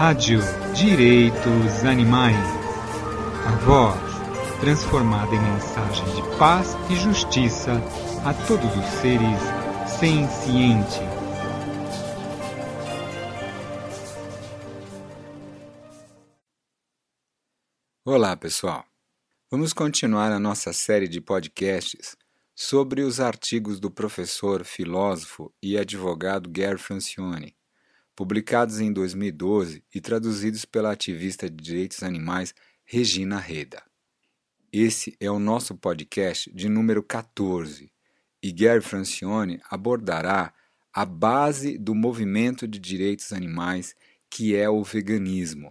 Rádio Direitos Animais. A voz transformada em mensagem de paz e justiça a todos os seres sencientes. Olá, pessoal. Vamos continuar a nossa série de podcasts sobre os artigos do professor, filósofo e advogado Gary Francione, publicados em 2012 e traduzidos pela ativista de direitos animais Regina Reda. Esse é o nosso podcast de número 14 e Gary Francione abordará a base do movimento de direitos animais que é o veganismo.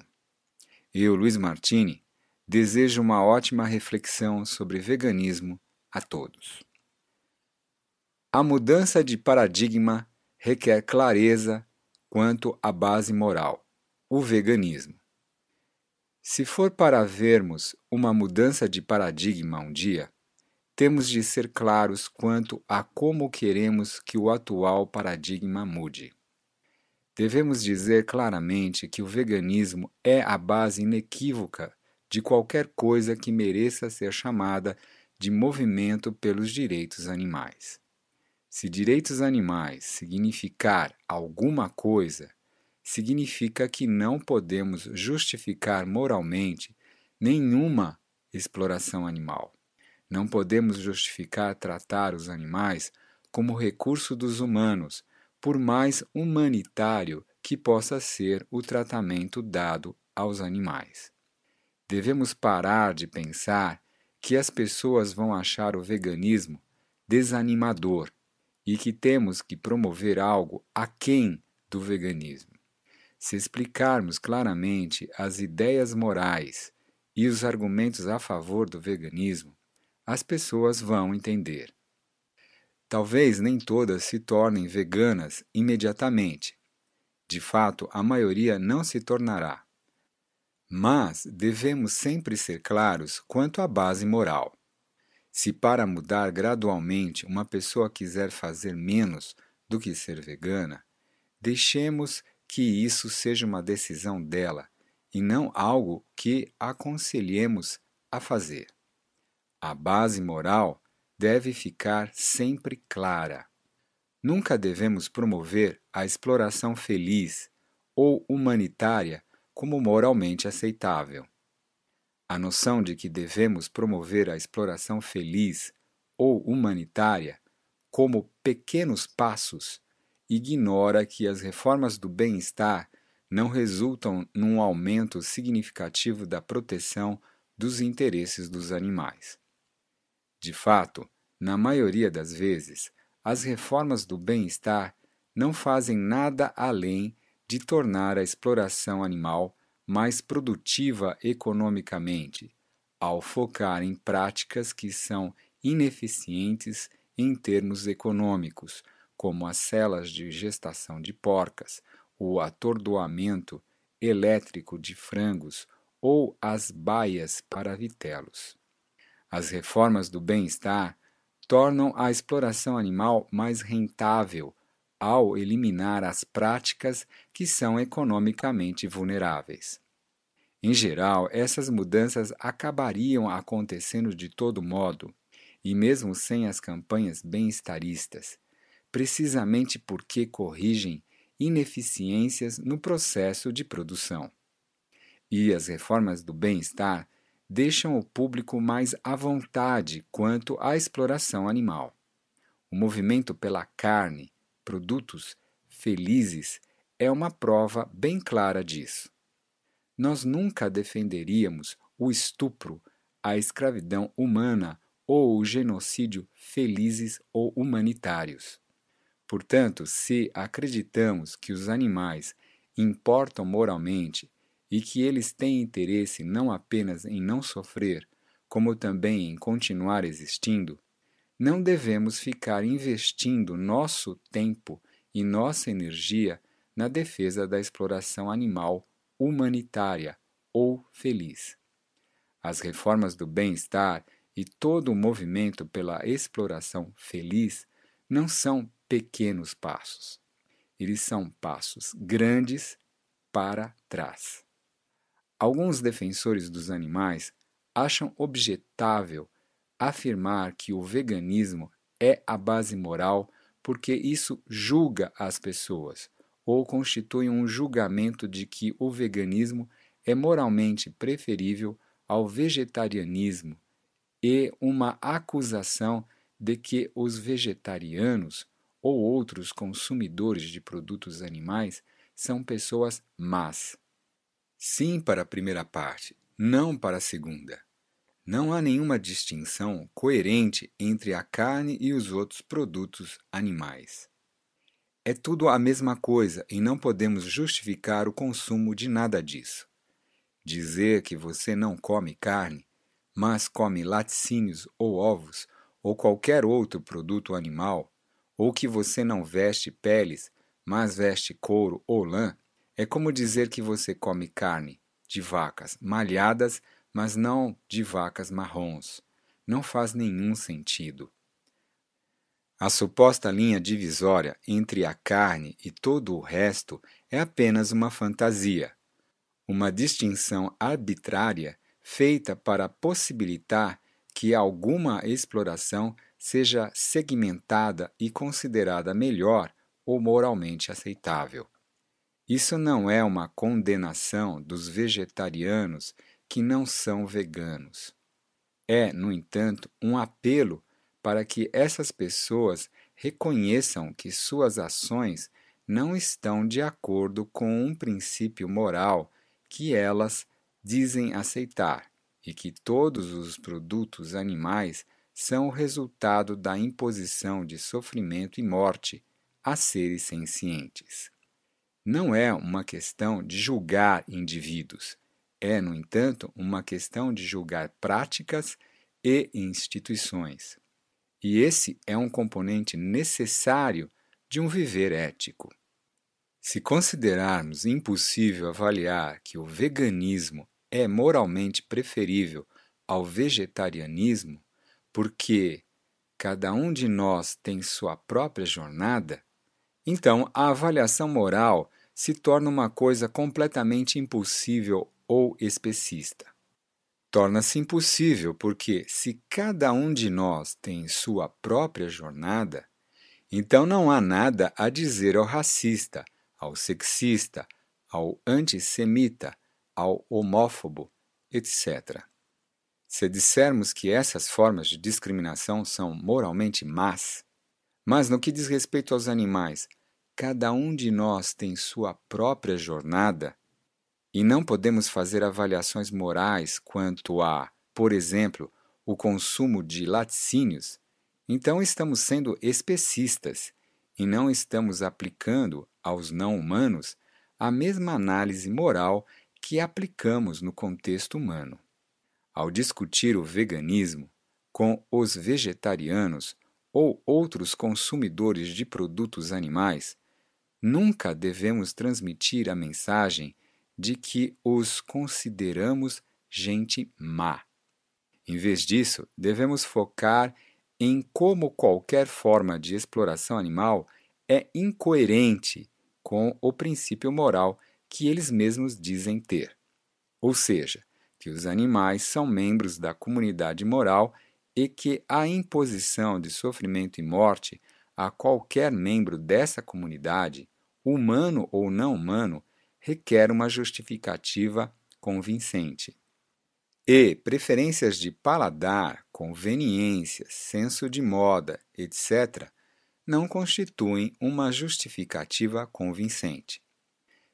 Eu, Luiz Martini, Desejo uma ótima reflexão sobre veganismo a todos. A mudança de paradigma requer clareza quanto à base moral, o veganismo. Se for para vermos uma mudança de paradigma um dia, temos de ser claros quanto a como queremos que o atual paradigma mude. Devemos dizer claramente que o veganismo é a base inequívoca de qualquer coisa que mereça ser chamada de movimento pelos direitos animais. Se direitos animais significar alguma coisa, significa que não podemos justificar moralmente nenhuma exploração animal. Não podemos justificar tratar os animais como recurso dos humanos, por mais humanitário que possa ser o tratamento dado aos animais. Devemos parar de pensar que as pessoas vão achar o veganismo desanimador e que temos que promover algo aquém do veganismo. Se explicarmos claramente as ideias morais e os argumentos a favor do veganismo, as pessoas vão entender. Talvez nem todas se tornem veganas imediatamente. De fato, a maioria não se tornará. Mas devemos sempre ser claros quanto à base moral. Se para mudar gradualmente uma pessoa quiser fazer menos do que ser vegana, deixemos que isso seja uma decisão dela e não algo que aconselhemos a fazer. A base moral deve ficar sempre clara. Nunca devemos promover a exploração feliz ou humanitária como moralmente aceitável. A noção de que devemos promover a exploração feliz ou humanitária como pequenos passos ignora que as reformas do bem-estar não resultam num aumento significativo da proteção dos interesses dos animais. De fato, na maioria das vezes, as reformas do bem-estar não fazem nada além de tornar a exploração animal mais produtiva economicamente, ao focar em práticas que são ineficientes em termos econômicos, como as celas de gestação de porcas, o atordoamento elétrico de frangos ou as baias para vitelos. As reformas do bem-estar tornam a exploração animal mais rentável ao eliminar as práticas que são economicamente vulneráveis. Em geral, essas mudanças acabariam acontecendo de todo modo, e mesmo sem as campanhas bem-estaristas, precisamente porque corrigem ineficiências no processo de produção. E as reformas do bem-estar deixam o público mais à vontade quanto à exploração animal. O movimento pela carne, produtos felizes é uma prova bem clara disso. Nós nunca defenderíamos o estupro, a escravidão humana ou o genocídio felizes ou humanitários. Portanto, se acreditamos que os animais importam moralmente e que eles têm interesse não apenas em não sofrer, como também em continuar existindo, não devemos ficar investindo nosso tempo e nossa energia na defesa da exploração animal humanitária ou feliz. As reformas do bem-estar e todo o movimento pela exploração feliz não são pequenos passos. Eles são passos grandes para trás. Alguns defensores dos animais acham objetável afirmar que o veganismo é a base moral porque isso julga as pessoas ou constitui um julgamento de que o veganismo é moralmente preferível ao vegetarianismo e uma acusação de que os vegetarianos ou outros consumidores de produtos animais são pessoas más. Sim para a primeira parte, não para a segunda. Não há nenhuma distinção coerente entre a carne e os outros produtos animais. É tudo a mesma coisa e não podemos justificar o consumo de nada disso. Dizer que você não come carne, mas come laticínios ou ovos ou qualquer outro produto animal, ou que você não veste peles, mas veste couro ou lã, é como dizer que você come carne de vacas malhadas mas não de vacas marrons. Não faz nenhum sentido. A suposta linha divisória entre a carne e todo o resto é apenas uma fantasia, uma distinção arbitrária feita para possibilitar que alguma exploração seja segmentada e considerada melhor ou moralmente aceitável. Isso não é uma condenação dos vegetarianos que não são veganos. É, no entanto, um apelo para que essas pessoas reconheçam que suas ações não estão de acordo com um princípio moral que elas dizem aceitar e que todos os produtos animais são o resultado da imposição de sofrimento e morte a seres sencientes. Não é uma questão de julgar indivíduos, é, no entanto, uma questão de julgar práticas e instituições. E esse é um componente necessário de um viver ético. Se considerarmos impossível avaliar que o veganismo é moralmente preferível ao vegetarianismo, porque cada um de nós tem sua própria jornada, então a avaliação moral se torna uma coisa completamente impossível ou especista. Torna-se impossível porque, se cada um de nós tem sua própria jornada, então não há nada a dizer ao racista, ao sexista, ao antissemita, ao homófobo, etc. Se dissermos que essas formas de discriminação são moralmente más, mas no que diz respeito aos animais, cada um de nós tem sua própria jornada, e não podemos fazer avaliações morais quanto a, por exemplo, o consumo de laticínios, então estamos sendo especistas e não estamos aplicando aos não-humanos a mesma análise moral que aplicamos no contexto humano. Ao discutir o veganismo com os vegetarianos ou outros consumidores de produtos animais, nunca devemos transmitir a mensagem de que os consideramos gente má. Em vez disso, devemos focar em como qualquer forma de exploração animal é incoerente com o princípio moral que eles mesmos dizem ter. Ou seja, que os animais são membros da comunidade moral e que a imposição de sofrimento e morte a qualquer membro dessa comunidade, humano ou não humano, requer uma justificativa convincente. E preferências de paladar, conveniência, senso de moda, etc., não constituem uma justificativa convincente.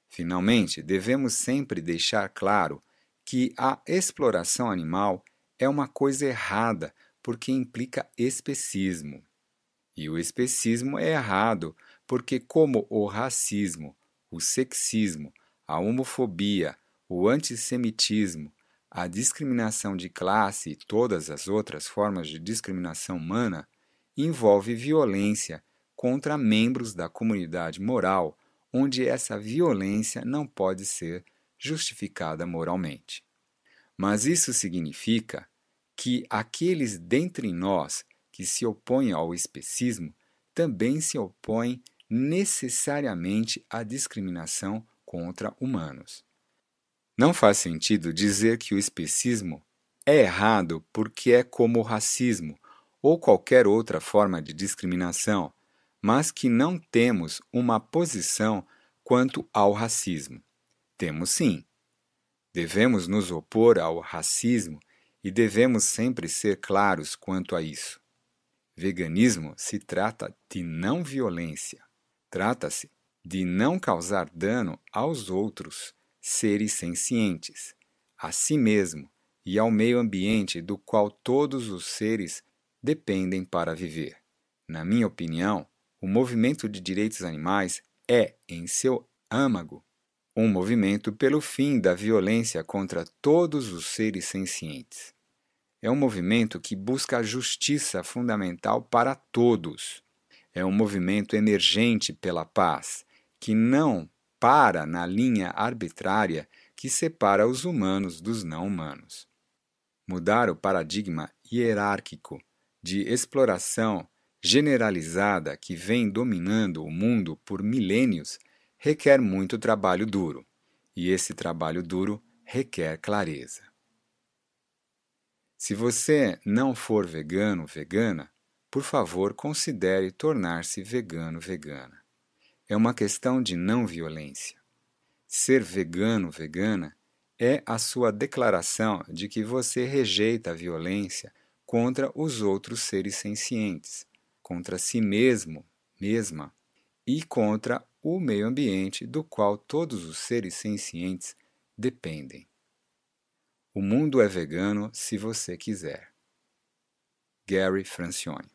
Finalmente, devemos sempre deixar claro que a exploração animal é uma coisa errada porque implica especismo. E o especismo é errado porque, como o racismo, o sexismo, a homofobia, o antissemitismo, a discriminação de classe e todas as outras formas de discriminação humana envolve violência contra membros da comunidade moral, onde essa violência não pode ser justificada moralmente. Mas isso significa que aqueles dentre nós que se opõem ao especismo também se opõem necessariamente à discriminação contra humanos. Não faz sentido dizer que o especismo é errado porque é como o racismo ou qualquer outra forma de discriminação, mas que não temos uma posição quanto ao racismo. Temos sim. Devemos nos opor ao racismo e devemos sempre ser claros quanto a isso. Veganismo se trata de não violência. Trata-se de não causar dano aos outros seres sencientes, a si mesmo e ao meio ambiente do qual todos os seres dependem para viver. Na minha opinião, o movimento de direitos animais é, em seu âmago, um movimento pelo fim da violência contra todos os seres sencientes. É um movimento que busca a justiça fundamental para todos. É um movimento emergente pela paz, que não para na linha arbitrária que separa os humanos dos não humanos. Mudar o paradigma hierárquico de exploração generalizada que vem dominando o mundo por milênios requer muito trabalho duro, e esse trabalho duro requer clareza. Se você não for vegano, vegana, por favor, considere tornar-se vegano, vegana. É uma questão de não violência. Ser vegano, vegana é a sua declaração de que você rejeita a violência contra os outros seres sencientes, contra si mesmo, mesma, e contra o meio ambiente do qual todos os seres sencientes dependem. O mundo é vegano se você quiser. Gary Francione